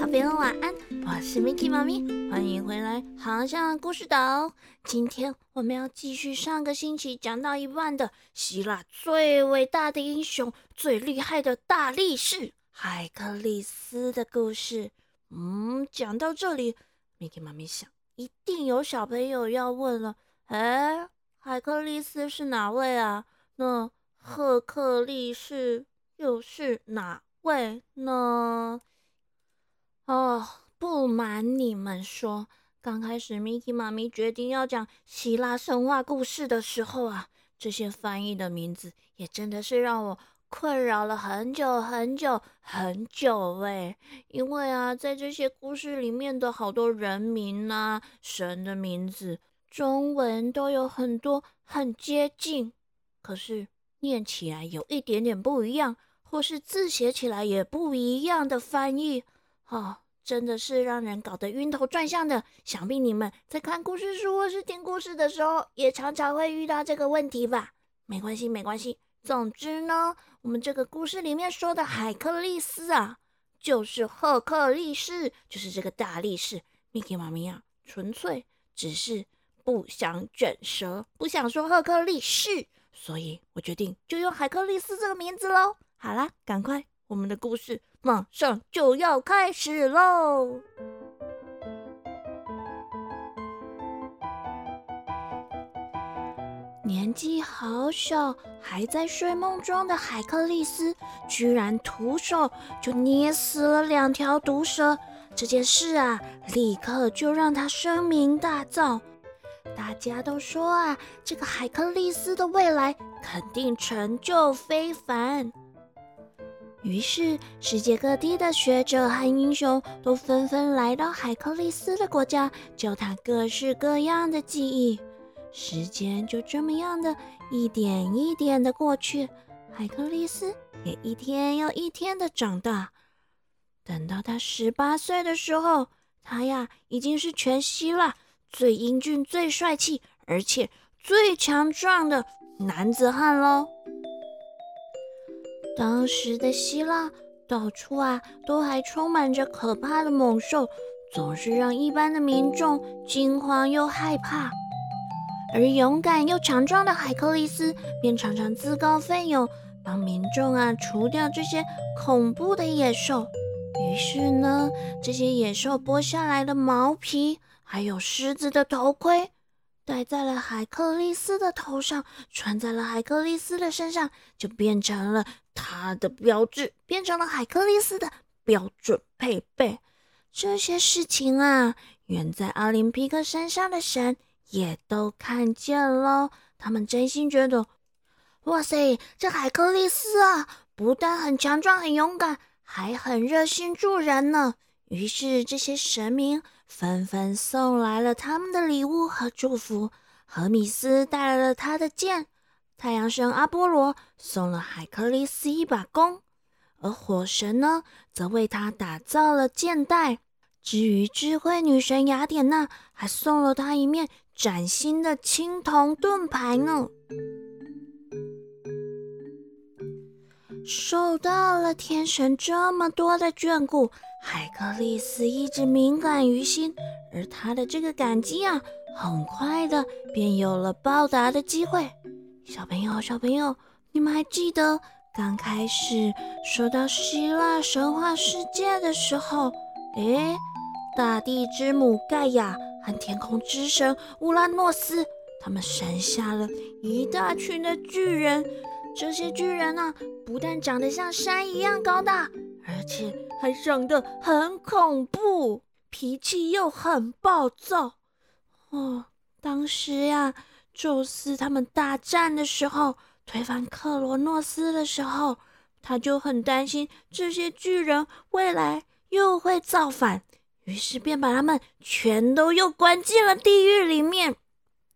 小朋友晚安，我是 Miki 妈咪，欢迎回来航向故事岛。今天我们要继续上个星期讲到一半的希腊最伟大的英雄、最厉害的大力士海克力斯的故事。嗯，讲到这里，Miki 妈咪想，一定有小朋友要问了：哎，海克力斯是哪位啊？那赫克力士又是哪位呢？哦，不瞒你们说，刚开始 Miki 妈咪决定要讲希腊神话故事的时候啊，这些翻译的名字也真的是让我困扰了很久很久很久喂。因为啊，在这些故事里面的好多人名啊、神的名字，中文都有很多很接近，可是念起来有一点点不一样，或是字写起来也不一样的翻译。哦，真的是让人搞得晕头转向的。想必你们在看故事书或是听故事的时候，也常常会遇到这个问题吧？没关系，没关系。总之呢，我们这个故事里面说的海克力斯啊，就是赫克力士，就是这个大力士。Miki 妈咪啊，纯粹只是不想卷舌，不想说赫克力士，所以我决定就用海克力斯这个名字喽。好啦，赶快，我们的故事。马上就要开始喽！年纪好小，还在睡梦中的海克力斯，居然徒手就捏死了两条毒蛇。这件事啊，立刻就让他声名大噪。大家都说啊，这个海克力斯的未来肯定成就非凡。于是，世界各地的学者和英雄都纷纷来到海克力斯的国家，教他各式各样的技艺。时间就这么样的一点一点的过去，海克力斯也一天又一天的长大。等到他十八岁的时候，他呀已经是全希腊最英俊、最帅气，而且最强壮的男子汉喽。当时的希腊到处啊，都还充满着可怕的猛兽，总是让一般的民众惊慌又害怕。而勇敢又强壮的海克力斯便常常自告奋勇，帮民众啊除掉这些恐怖的野兽。于是呢，这些野兽剥下来的毛皮，还有狮子的头盔。戴在了海克力斯的头上，穿在了海克力斯的身上，就变成了他的标志，变成了海克力斯的标准配备。这些事情啊，远在奥林匹克山上的神也都看见了。他们真心觉得，哇塞，这海克力斯啊，不但很强壮、很勇敢，还很热心助人呢。于是这些神明。纷纷送来了他们的礼物和祝福。荷米斯带来了他的剑，太阳神阿波罗送了海克力斯一把弓，而火神呢，则为他打造了剑带。至于智慧女神雅典娜，还送了他一面崭新的青铜盾牌呢。受到了天神这么多的眷顾。海克力斯一直敏感于心，而他的这个感激啊，很快的便有了报答的机会。小朋友，小朋友，你们还记得刚开始说到希腊神话世界的时候，诶，大地之母盖亚和天空之神乌拉诺斯，他们生下了一大群的巨人。这些巨人啊，不但长得像山一样高大，而且还长得很恐怖，脾气又很暴躁。哦，当时呀，宙斯他们大战的时候，推翻克罗诺斯的时候，他就很担心这些巨人未来又会造反，于是便把他们全都又关进了地狱里面。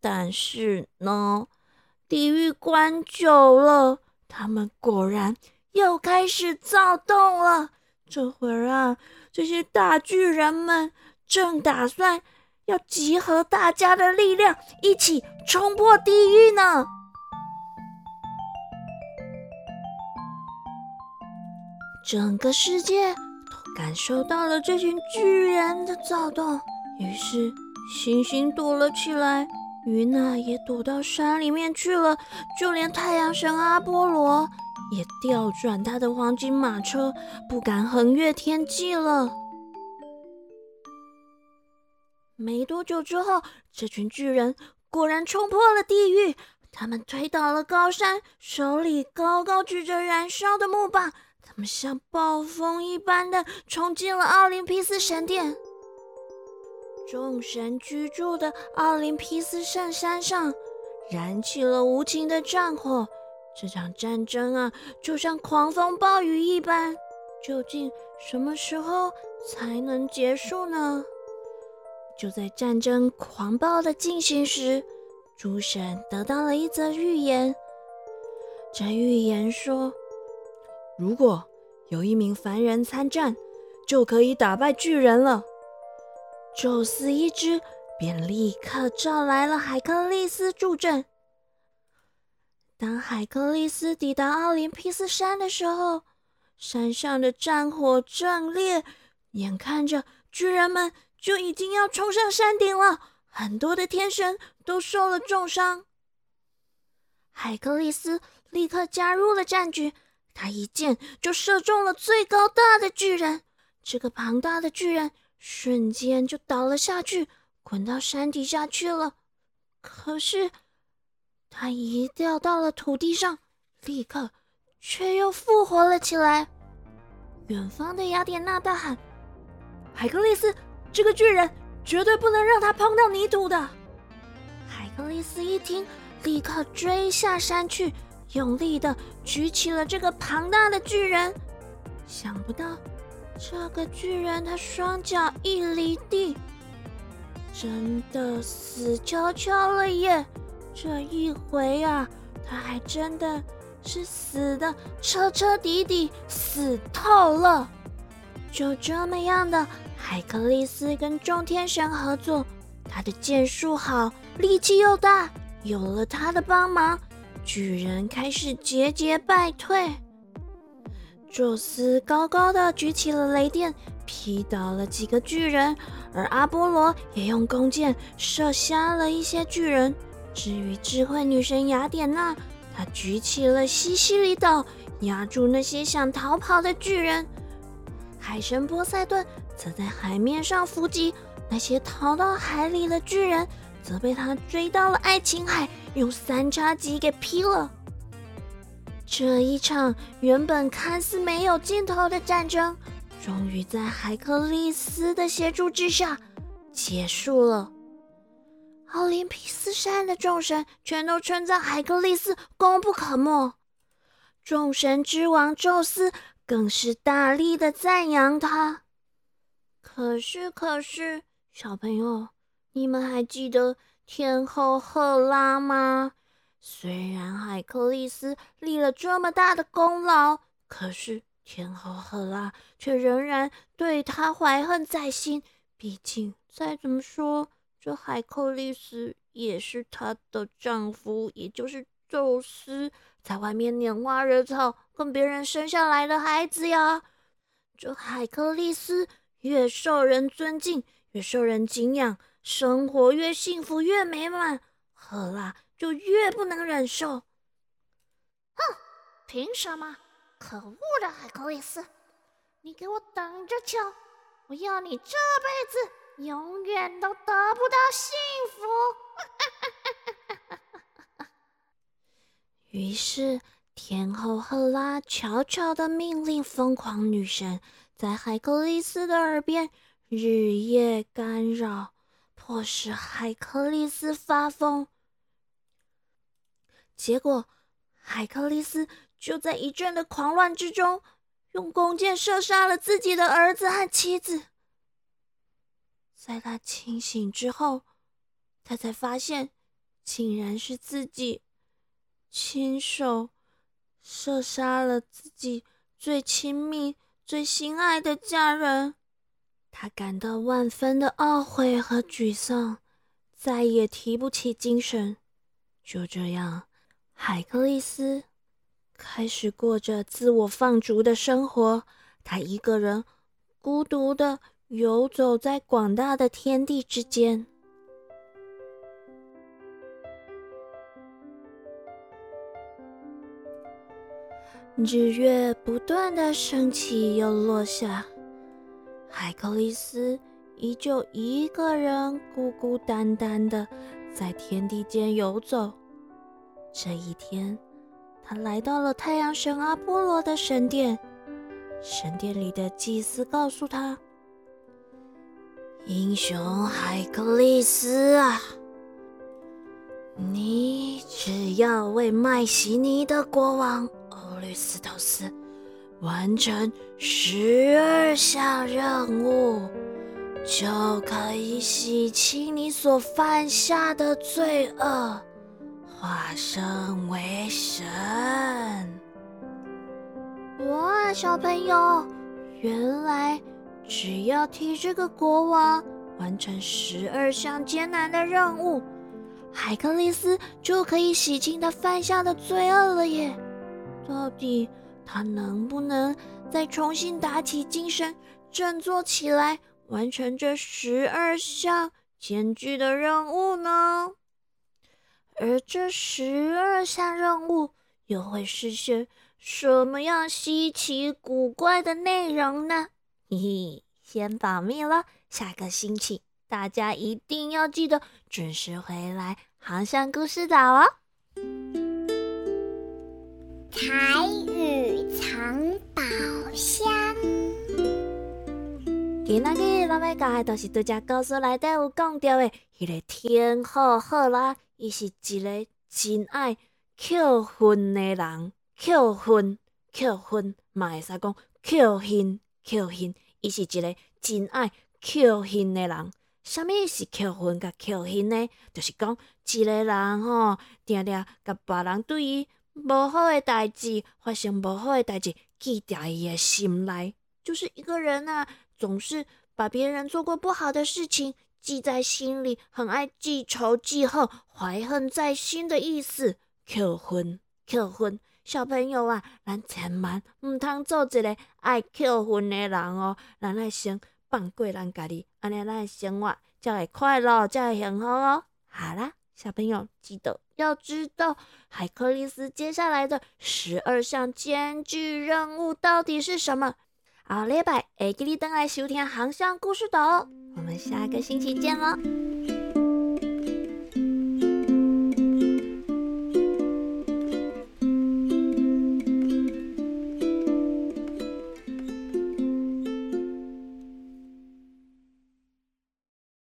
但是呢？地狱关久了，他们果然又开始躁动了。这会儿啊，这些大巨人们正打算要集合大家的力量，一起冲破地狱呢。整个世界都感受到了这群巨人的躁动，于是星星躲了起来，云娜也躲到山里面去了，就连太阳神阿波罗也调转他的黄金马车，不敢横越天际了。没多久之后，这群巨人果然冲破了地狱，他们推倒了高山，手里高高举着燃烧的木棒。他们像暴风一般的冲进了奥林匹斯神殿。众神居住的奥林匹斯圣山上，燃起了无情的战火。这场战争啊，就像狂风暴雨一般。究竟什么时候才能结束呢？就在战争狂暴的进行时，诸神得到了一则预言。这预言说。如果有一名凡人参战，就可以打败巨人了。宙斯一知，便立刻召来了海克力斯助阵。当海克力斯抵达奥林匹斯山的时候，山上的战火正烈，眼看着巨人们就已经要冲上山顶了，很多的天神都受了重伤。海克力斯立刻加入了战局。他一箭就射中了最高大的巨人，这个庞大的巨人瞬间就倒了下去，滚到山底下去了。可是他一掉到了土地上，立刻却又复活了起来。远方的雅典娜大喊：“海克力斯，这个巨人绝对不能让他碰到泥土的！”海格力斯一听，立刻追下山去。用力的举起了这个庞大的巨人，想不到这个巨人他双脚一离地，真的死翘翘了耶！这一回啊，他还真的是死的彻彻底底死透了。就这么样的，海克力斯跟众天神合作，他的剑术好，力气又大，有了他的帮忙。巨人开始节节败退，宙斯高高的举起了雷电，劈倒了几个巨人，而阿波罗也用弓箭射瞎了一些巨人。至于智慧女神雅典娜，她举起了西西里岛，压住那些想逃跑的巨人。海神波塞顿则在海面上伏击，那些逃到海里的巨人则被他追到了爱琴海。用三叉戟给劈了。这一场原本看似没有尽头的战争，终于在海克力斯的协助之下结束了。奥林匹斯山的众神全都称赞海克力斯功不可没，众神之王宙斯更是大力的赞扬他。可是，可是，小朋友，你们还记得？天后赫拉吗？虽然海克利斯立了这么大的功劳，可是天后赫拉却仍然对他怀恨在心。毕竟再怎么说，这海克利斯也是她的丈夫，也就是宙斯在外面拈花惹草跟别人生下来的孩子呀。这海克力斯越受人尊敬，越受人敬仰。生活越幸福越美满，赫拉就越不能忍受。哼，凭什么？可恶的海克力斯，你给我等着瞧！我要你这辈子永远都得不到幸福！于是，天后赫拉悄悄的命令疯狂女神在海克力斯的耳边日夜干扰。迫使海克力斯发疯，结果海克力斯就在一阵的狂乱之中，用弓箭射杀了自己的儿子和妻子。在他清醒之后，他才发现，竟然是自己亲手射杀了自己最亲密、最心爱的家人。他感到万分的懊悔和沮丧，再也提不起精神。就这样，海克力斯开始过着自我放逐的生活。他一个人孤独的游走在广大的天地之间。日月不断的升起又落下，海克力斯依旧一个人孤孤单单的在天地间游走。这一天，他来到了太阳神阿波罗的神殿。神殿里的祭司告诉他：“英雄海克力斯啊，你只要为麦西尼的国王律斯托斯完成十二项任务，就可以洗清你所犯下的罪恶。”化身为神！哇，小朋友，原来只要替这个国王完成十二项艰难的任务，海克力斯就可以洗清他犯下的罪恶了耶！到底他能不能再重新打起精神，振作起来，完成这十二项艰巨的任务呢？而这十二项任务又会是些什么样稀奇古怪的内容呢？嘿嘿，先保密了。下个星期大家一定要记得准时回来，航向故事岛哦。台语藏宝箱。今仔日咱要教的都是拄只故事内底有讲到的，迄个天后赫拉。伊是一个真爱扣分的人，扣分扣分嘛会使讲扣分扣分。伊是一个真爱扣分的人。啥物是扣分甲扣分呢？就是讲一个人吼，定定甲别人对伊无好的代志发生无好的代志，记在伊的心内。就是一个人啊，总是把别人做过不好的事情。记在心里，很爱记仇记恨，怀恨在心的意思。扣分，扣分，小朋友啊，咱千万毋通做一个爱扣分的人哦。咱爱先放过咱家己，安尼咱的生活才会快乐，才会幸福哦。好啦，小朋友记得要知道海克利斯接下来的十二项艰巨任务到底是什么。好礼拜，会记你登来收听航向故事岛。我们下个星期见喽。